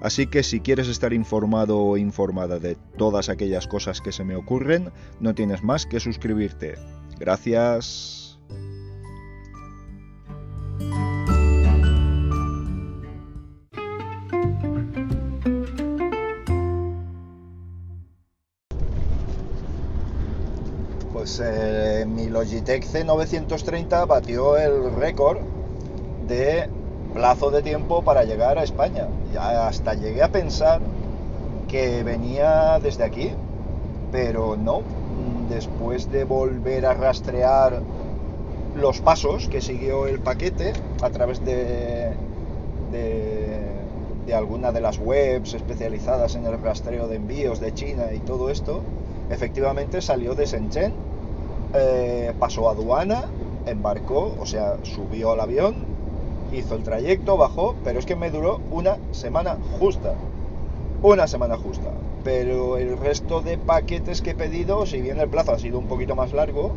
Así que si quieres estar informado o informada de todas aquellas cosas que se me ocurren, no tienes más que suscribirte. Gracias. Pues mi Logitech C930 batió el récord de plazo de tiempo para llegar a España. Ya hasta llegué a pensar que venía desde aquí, pero no. Después de volver a rastrear los pasos que siguió el paquete a través de, de, de alguna de las webs especializadas en el rastreo de envíos de China y todo esto, efectivamente salió de Shenzhen, eh, pasó a aduana, embarcó, o sea, subió al avión, hizo el trayecto, bajó, pero es que me duró una semana justa. Una semana justa. Pero el resto de paquetes que he pedido, si bien el plazo ha sido un poquito más largo,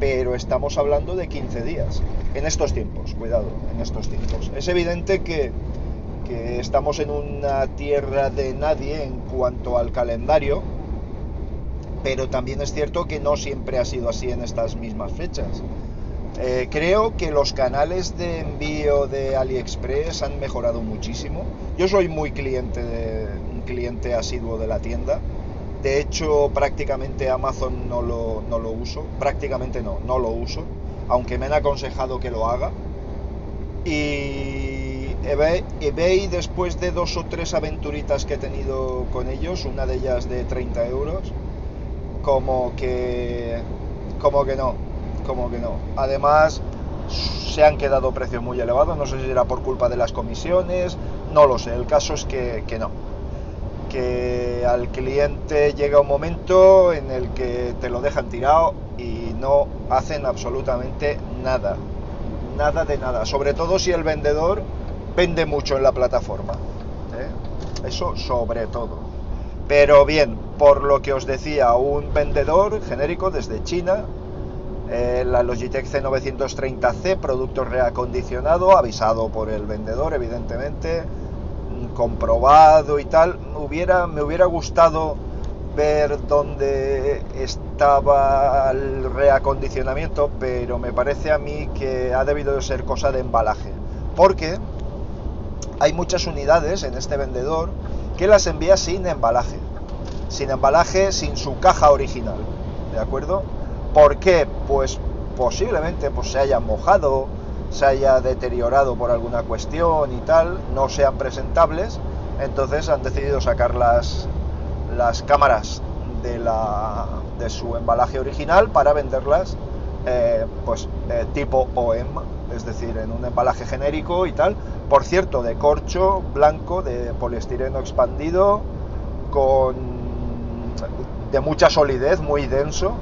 pero estamos hablando de 15 días. En estos tiempos, cuidado, en estos tiempos. Es evidente que, que estamos en una tierra de nadie en cuanto al calendario, pero también es cierto que no siempre ha sido así en estas mismas fechas. Eh, creo que los canales de envío de AliExpress han mejorado muchísimo. Yo soy muy cliente de, un cliente asiduo de la tienda. De hecho, prácticamente Amazon no lo, no lo uso. Prácticamente no, no lo uso. Aunque me han aconsejado que lo haga. Y eBay, eBay, después de dos o tres aventuritas que he tenido con ellos, una de ellas de 30 euros, como que, como que no, como que no. Además, se han quedado precios muy elevados, no sé si era por culpa de las comisiones, no lo sé, el caso es que, que no. Que al cliente llega un momento en el que te lo dejan tirado y no hacen absolutamente nada. Nada de nada. Sobre todo si el vendedor vende mucho en la plataforma. ¿eh? Eso sobre todo. Pero bien, por lo que os decía, un vendedor genérico desde China, eh, la Logitech C930C, producto reacondicionado, avisado por el vendedor, evidentemente, mm, comprobado y tal. Hubiera, me hubiera gustado ver dónde estaba el reacondicionamiento, pero me parece a mí que ha debido de ser cosa de embalaje. Porque hay muchas unidades en este vendedor que las envía sin embalaje. Sin embalaje, sin su caja original. ¿De acuerdo? ¿Por qué? Pues posiblemente pues, se hayan mojado, se haya deteriorado por alguna cuestión y tal, no sean presentables, entonces han decidido sacar las, las cámaras de, la, de su embalaje original para venderlas eh, pues tipo OEM, es decir, en un embalaje genérico y tal, por cierto, de corcho blanco, de poliestireno expandido, con de mucha solidez, muy denso,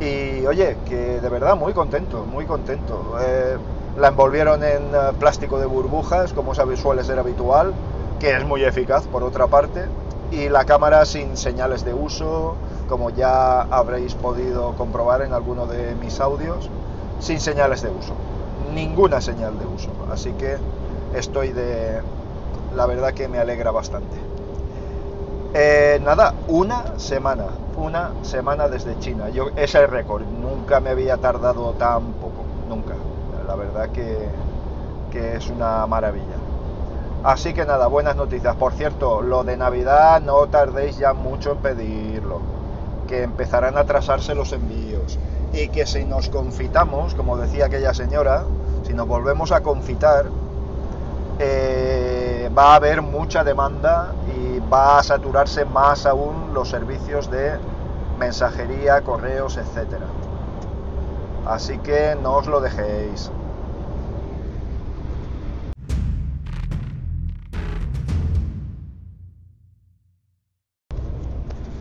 y oye, que de verdad muy contento, muy contento. Eh, la envolvieron en eh, plástico de burbujas, como suele ser habitual, que es muy eficaz por otra parte. Y la cámara sin señales de uso, como ya habréis podido comprobar en alguno de mis audios, sin señales de uso. Ninguna señal de uso. Así que estoy de... La verdad que me alegra bastante. Eh, nada, una semana, una semana desde China. Yo, ese es el récord, nunca me había tardado tan poco, nunca. La verdad que, que es una maravilla. Así que nada, buenas noticias. Por cierto, lo de Navidad no tardéis ya mucho en pedirlo, que empezarán a atrasarse los envíos y que si nos confitamos, como decía aquella señora, si nos volvemos a confitar, eh, va a haber mucha demanda y va a saturarse más aún los servicios de mensajería, correos, etcétera. Así que no os lo dejéis.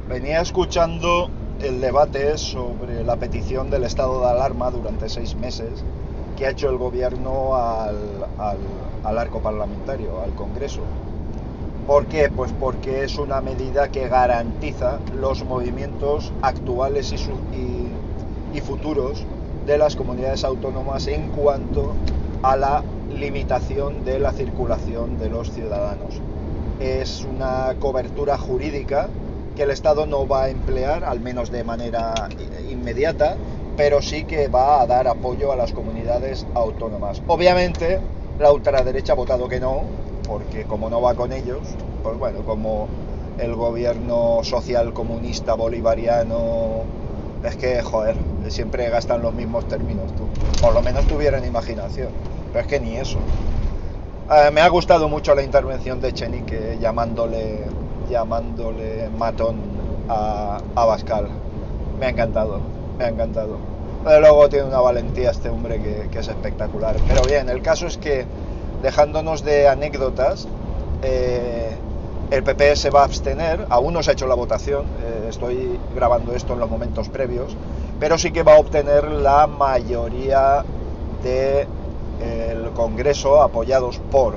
Venía escuchando el debate sobre la petición del estado de alarma durante seis meses que ha hecho el gobierno al, al, al arco parlamentario, al Congreso. ¿Por qué? Pues porque es una medida que garantiza los movimientos actuales y, su, y, y, futuros de las comunidades autónomas en cuanto a la limitación de la circulación de los ciudadanos. Es una cobertura jurídica que el Estado no va a emplear, al menos de manera inmediata, pero sí que va a dar apoyo a las comunidades autónomas. Obviamente, la ultraderecha ha votado que no, porque como no va con ellos, pues bueno, como el gobierno social comunista bolivariano, es que, joder, siempre gastan los mismos términos, tú. Por lo menos tuvieran imaginación, pero es que ni eso. Eh, me ha gustado mucho la intervención de Chenique llamándole, llamándole matón a, a Bascal. Me ha encantado, me ha encantado. Pero luego tiene una valentía este hombre que, es espectacular. Pero bien, el caso es que, dejándonos de anécdotas, eh, el PP se va a abstener, aún no se ha hecho la votación, eh, estoy grabando esto en los momentos previos, pero sí que va a obtener la mayoría del de Congreso apoyados por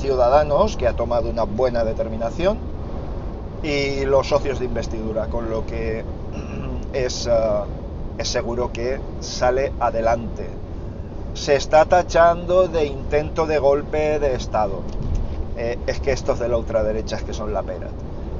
Ciudadanos, que ha tomado una buena determinación, y los socios de investidura, con lo que es... Uh, es seguro que sale adelante. Se está tachando de intento de golpe de Estado. Eh, es que estos de la ultraderecha es que son la pera.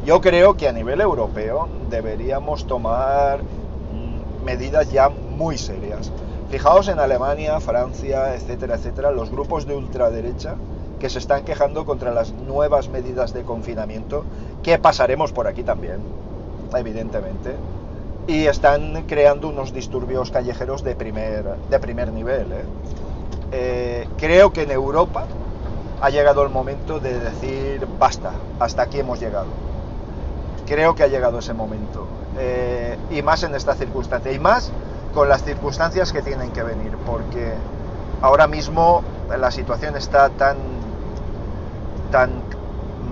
Yo creo que a nivel europeo deberíamos tomar mm, medidas ya muy serias. Fijaos en Alemania, Francia, etcétera, etcétera, los grupos de ultraderecha que se están quejando contra las nuevas medidas de confinamiento, que pasaremos por aquí también, evidentemente y están creando unos disturbios callejeros de primer, de primer nivel. ¿eh? Eh, creo que en Europa ha llegado el momento de decir basta, hasta aquí hemos llegado. Creo que ha llegado ese momento. Eh, y más en esta circunstancia. Y más con las circunstancias que tienen que venir. Porque ahora mismo la situación está tan, tan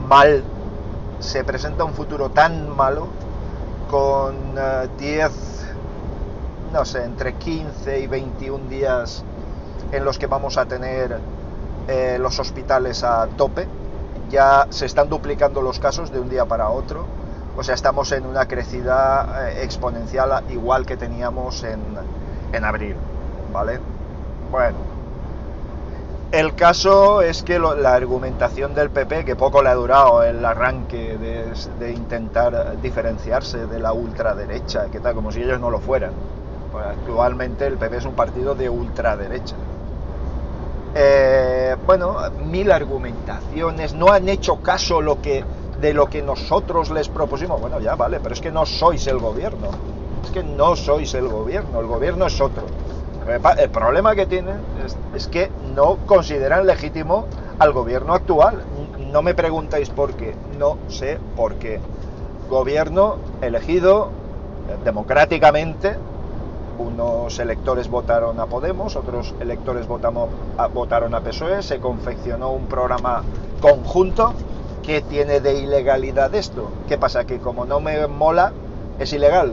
mal. Se presenta un futuro tan malo con uh, 10, no sé, entre 15 y 21 días en los que vamos a tener eh, los hospitales a tope. Ya se están duplicando los casos de un día para otro. O sea, estamos en una crecida eh, exponencial igual que teníamos en, en abril. ¿Vale? Bueno, el caso es que lo, la argumentación del PP, que poco le ha durado el arranque de, de, intentar diferenciarse de la ultraderecha, que tal, como si ellos no lo fueran. Pues actualmente el PP es un partido de ultraderecha. Eh, bueno, mil argumentaciones, no han hecho caso de lo que nosotros les propusimos. Bueno, ya vale, pero es que no sois el gobierno. Es que no sois el gobierno, el gobierno es otro. El problema que tienen es, que no consideran legítimo al gobierno actual. No me preguntáis por qué, no sé por qué. Gobierno elegido democráticamente, unos electores votaron a Podemos, otros electores votamos, votaron a PSOE, se confeccionó un programa conjunto que tiene de ilegalidad esto. ¿Qué pasa? Que como no me mola, es ilegal.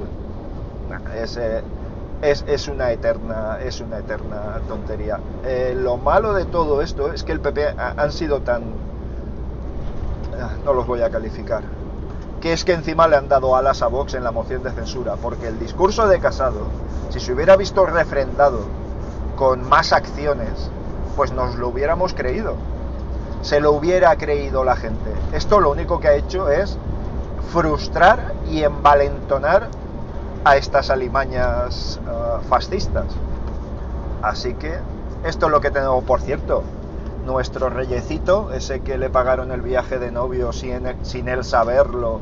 Es, eh, es, es, una eterna es una eterna tontería. Eh, lo malo de todo esto es que el PP ha, han sido tan ah, no los voy a calificar que es que encima le han dado alas a Vox en la moción de censura, porque el discurso de Casado, si se hubiera visto refrendado con más acciones, pues nos lo hubiéramos creído. Se lo hubiera creído la gente. Esto lo único que ha hecho es frustrar y envalentonar a estas alimañas uh, fascistas. Así que esto es lo que tenemos, por cierto, nuestro reyecito, ese que le pagaron el viaje de novio sin, él saberlo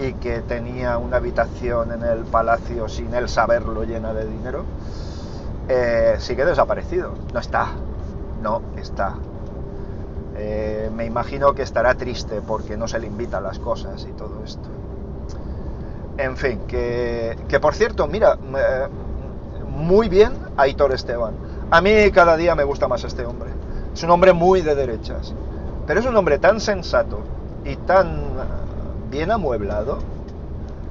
y que tenía una habitación en el palacio sin él saberlo llena de dinero, eh, sigue desaparecido. No está, no está. Eh, me imagino que estará triste porque no se le invita a las cosas y todo esto. En fin, que, por cierto, mira, eh, muy bien Aitor Esteban. A mí cada día me gusta más este hombre. Es un hombre muy de derechas, pero es un hombre tan sensato y tan bien amueblado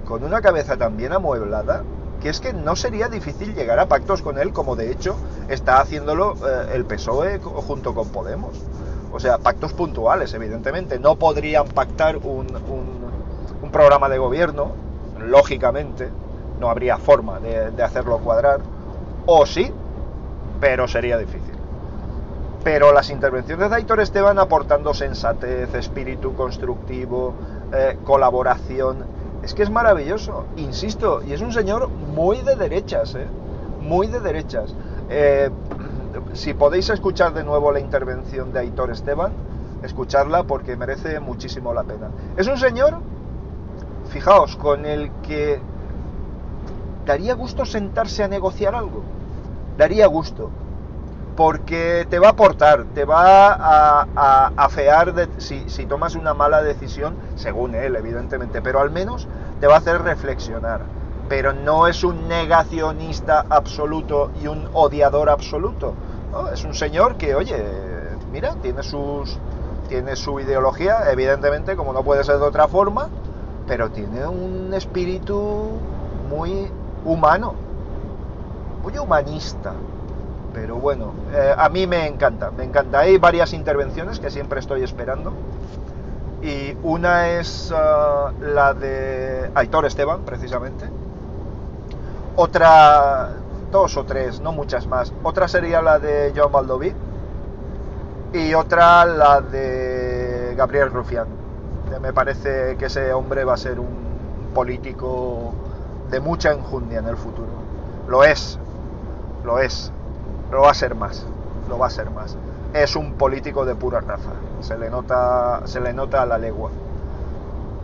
con una cabeza tan bien amueblada que es que no sería difícil llegar a pactos con él, como de hecho está haciéndolo eh, el PSOE junto con Podemos. O sea, pactos puntuales, evidentemente. No podrían pactar un, programa de gobierno, lógicamente, no habría forma de, hacerlo cuadrar. O sí, pero sería difícil. Pero las intervenciones de Aitor Esteban aportando sensatez, espíritu constructivo, eh, colaboración, es que es maravilloso, insisto, y es un señor muy de derechas, ¿eh? muy de derechas. Eh, si podéis escuchar de nuevo la intervención de Aitor Esteban, escucharla porque merece muchísimo la pena. Es un señor, fijaos, con el que daría gusto sentarse a negociar algo, daría gusto porque te va a aportar, te va a, afear si, si, tomas una mala decisión, según él, evidentemente, pero al menos te va a hacer reflexionar. Pero no es un negacionista absoluto y un odiador absoluto. Es un señor que, oye, mira, tiene, sus, tiene su ideología, evidentemente, como no puede ser de otra forma, pero tiene un espíritu muy humano, muy humanista pero bueno, eh, a mí me encanta, me encanta. Hay varias intervenciones que siempre estoy esperando. Y una es uh, la de Aitor Esteban, precisamente. Otra, dos o tres, no muchas más. Otra sería la de John Baldoví. Y otra la de Gabriel Rufián. Me parece que ese hombre va a ser un político de mucha enjundia en el futuro. Lo es, lo es lo va a ser más, lo va a ser más. Es un político de pura raza, se le nota, se le nota a la legua.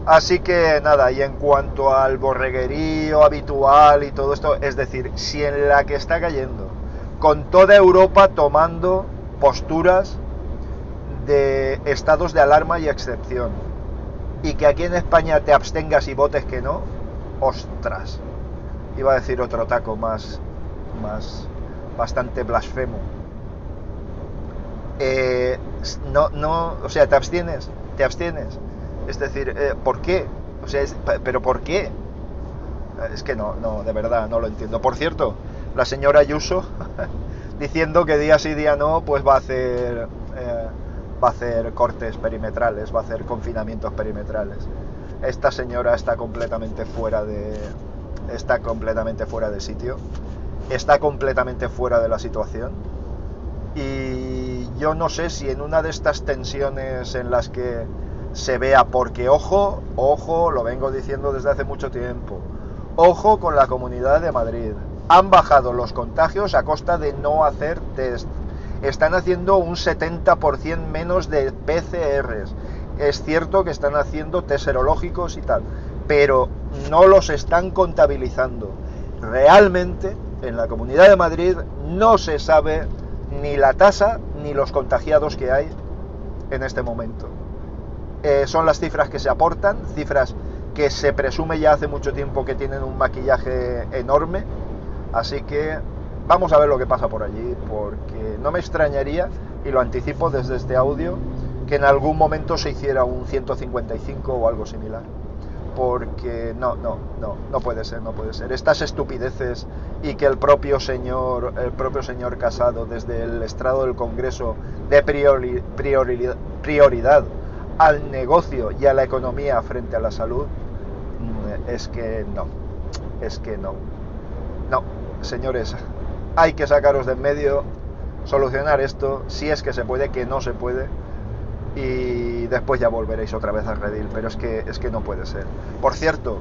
Así que nada, y en cuanto al borreguerío habitual y todo esto, es decir, si en la que está cayendo, con toda Europa tomando posturas de estados de alarma y excepción, y que aquí en España te abstengas y votes que no, ostras, iba a decir otro taco más, más, bastante blasfemo. Eh, no, no, o sea, te abstienes, te abstienes. Es decir, eh, ¿por qué? O sea, pero ¿por qué? Es que no, no, de verdad, no lo entiendo. Por cierto, la señora Ayuso diciendo que día sí, día no, pues va a hacer, eh, va a hacer cortes perimetrales, va a hacer confinamientos perimetrales. Esta señora está completamente fuera de, está completamente fuera de sitio está completamente fuera de la situación. Y yo no sé si en una de estas tensiones en las que se vea, porque ojo, ojo, lo vengo diciendo desde hace mucho tiempo, ojo con la comunidad de Madrid. Han bajado los contagios a costa de no hacer test. Están haciendo un 70% menos de PCRs. Es cierto que están haciendo test serológicos y tal, pero no los están contabilizando. Realmente en la Comunidad de Madrid no se sabe ni la tasa ni los contagiados que hay en este momento. Eh, son las cifras que se aportan, cifras que se presume ya hace mucho tiempo que tienen un maquillaje enorme, así que vamos a ver lo que pasa por allí, porque no me extrañaría, y lo anticipo desde este audio, que en algún momento se hiciera un 155 o algo similar porque no, no, no, no puede ser, no puede ser. Estas estupideces y que el propio señor, el propio señor Casado desde el estrado del Congreso de prioridad al negocio y a la economía frente a la salud, mm, es que no, es que no. No, señores, hay que sacaros de en medio, solucionar esto, si es que se puede, que no se puede y después ya volveréis otra vez al redil, pero es que, es que no puede ser. Por cierto,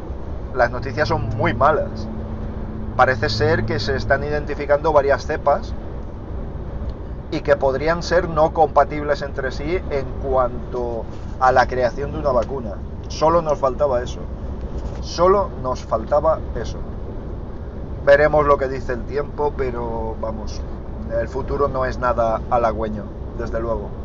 las noticias son muy malas. Parece ser que se están identificando varias cepas y que podrían ser no compatibles entre sí en cuanto a la creación de una vacuna. Solo nos faltaba eso. Solo nos faltaba eso. Veremos lo que dice el tiempo, pero vamos, el futuro no es nada halagüeño, desde luego.